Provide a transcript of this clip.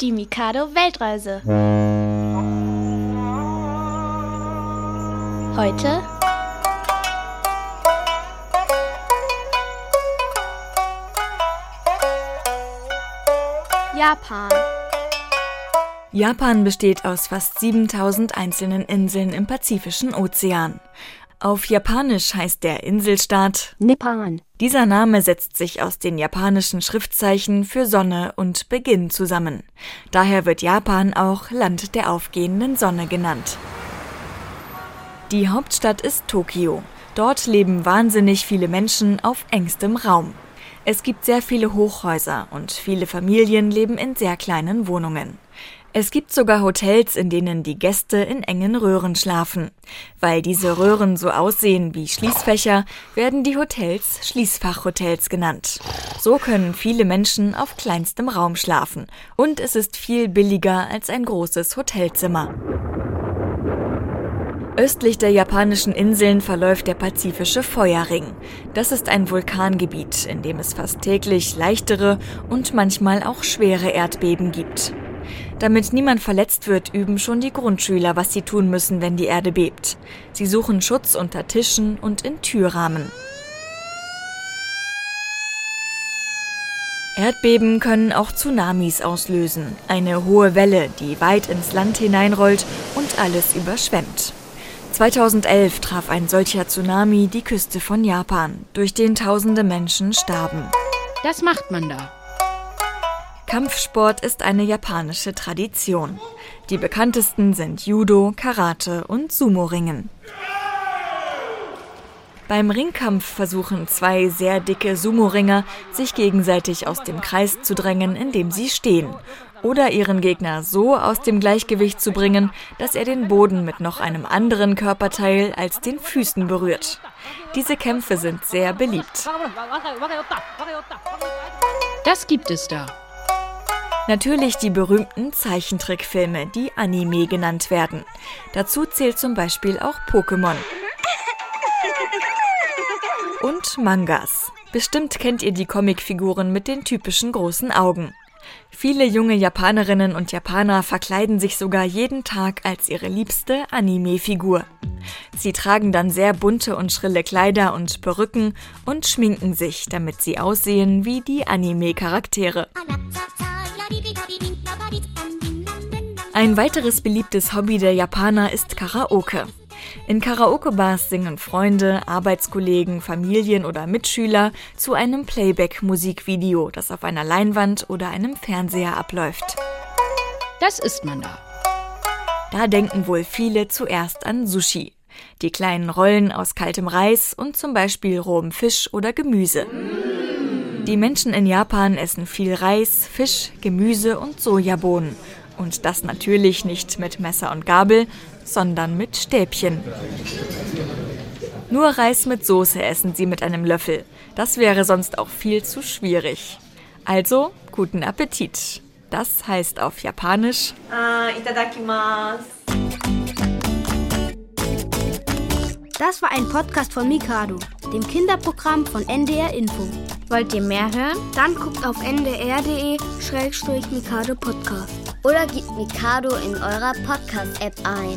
Die Mikado Weltreise. Heute Japan. Japan besteht aus fast 7000 einzelnen Inseln im Pazifischen Ozean. Auf Japanisch heißt der Inselstaat Nippon. Dieser Name setzt sich aus den japanischen Schriftzeichen für Sonne und Beginn zusammen. Daher wird Japan auch Land der aufgehenden Sonne genannt. Die Hauptstadt ist Tokio. Dort leben wahnsinnig viele Menschen auf engstem Raum. Es gibt sehr viele Hochhäuser und viele Familien leben in sehr kleinen Wohnungen. Es gibt sogar Hotels, in denen die Gäste in engen Röhren schlafen. Weil diese Röhren so aussehen wie Schließfächer, werden die Hotels Schließfachhotels genannt. So können viele Menschen auf kleinstem Raum schlafen und es ist viel billiger als ein großes Hotelzimmer. Östlich der japanischen Inseln verläuft der Pazifische Feuerring. Das ist ein Vulkangebiet, in dem es fast täglich leichtere und manchmal auch schwere Erdbeben gibt. Damit niemand verletzt wird, üben schon die Grundschüler, was sie tun müssen, wenn die Erde bebt. Sie suchen Schutz unter Tischen und in Türrahmen. Erdbeben können auch Tsunamis auslösen, eine hohe Welle, die weit ins Land hineinrollt und alles überschwemmt. 2011 traf ein solcher Tsunami die Küste von Japan, durch den tausende Menschen starben. Das macht man da. Kampfsport ist eine japanische Tradition. Die bekanntesten sind Judo, Karate und Sumo-Ringen. Beim Ringkampf versuchen zwei sehr dicke Sumo-Ringer, sich gegenseitig aus dem Kreis zu drängen, in dem sie stehen. Oder ihren Gegner so aus dem Gleichgewicht zu bringen, dass er den Boden mit noch einem anderen Körperteil als den Füßen berührt. Diese Kämpfe sind sehr beliebt. Das gibt es da. Natürlich die berühmten Zeichentrickfilme, die Anime genannt werden. Dazu zählt zum Beispiel auch Pokémon. Und Mangas. Bestimmt kennt ihr die Comicfiguren mit den typischen großen Augen. Viele junge Japanerinnen und Japaner verkleiden sich sogar jeden Tag als ihre liebste Anime-Figur. Sie tragen dann sehr bunte und schrille Kleider und Perücken und schminken sich, damit sie aussehen wie die Anime-Charaktere. Ein weiteres beliebtes Hobby der Japaner ist Karaoke. In Karaoke-Bars singen Freunde, Arbeitskollegen, Familien oder Mitschüler zu einem Playback-Musikvideo, das auf einer Leinwand oder einem Fernseher abläuft. Das isst man da. Da denken wohl viele zuerst an Sushi. Die kleinen Rollen aus kaltem Reis und zum Beispiel rohem Fisch oder Gemüse. Die Menschen in Japan essen viel Reis, Fisch, Gemüse und Sojabohnen. Und das natürlich nicht mit Messer und Gabel, sondern mit Stäbchen. Nur Reis mit Soße essen sie mit einem Löffel. Das wäre sonst auch viel zu schwierig. Also, guten Appetit. Das heißt auf Japanisch. Das war ein Podcast von Mikado, dem Kinderprogramm von NDR Info. Wollt ihr mehr hören? Dann guckt auf ndr.de-mikado Podcast. Oder gebt Mikado in eurer Podcast-App ein.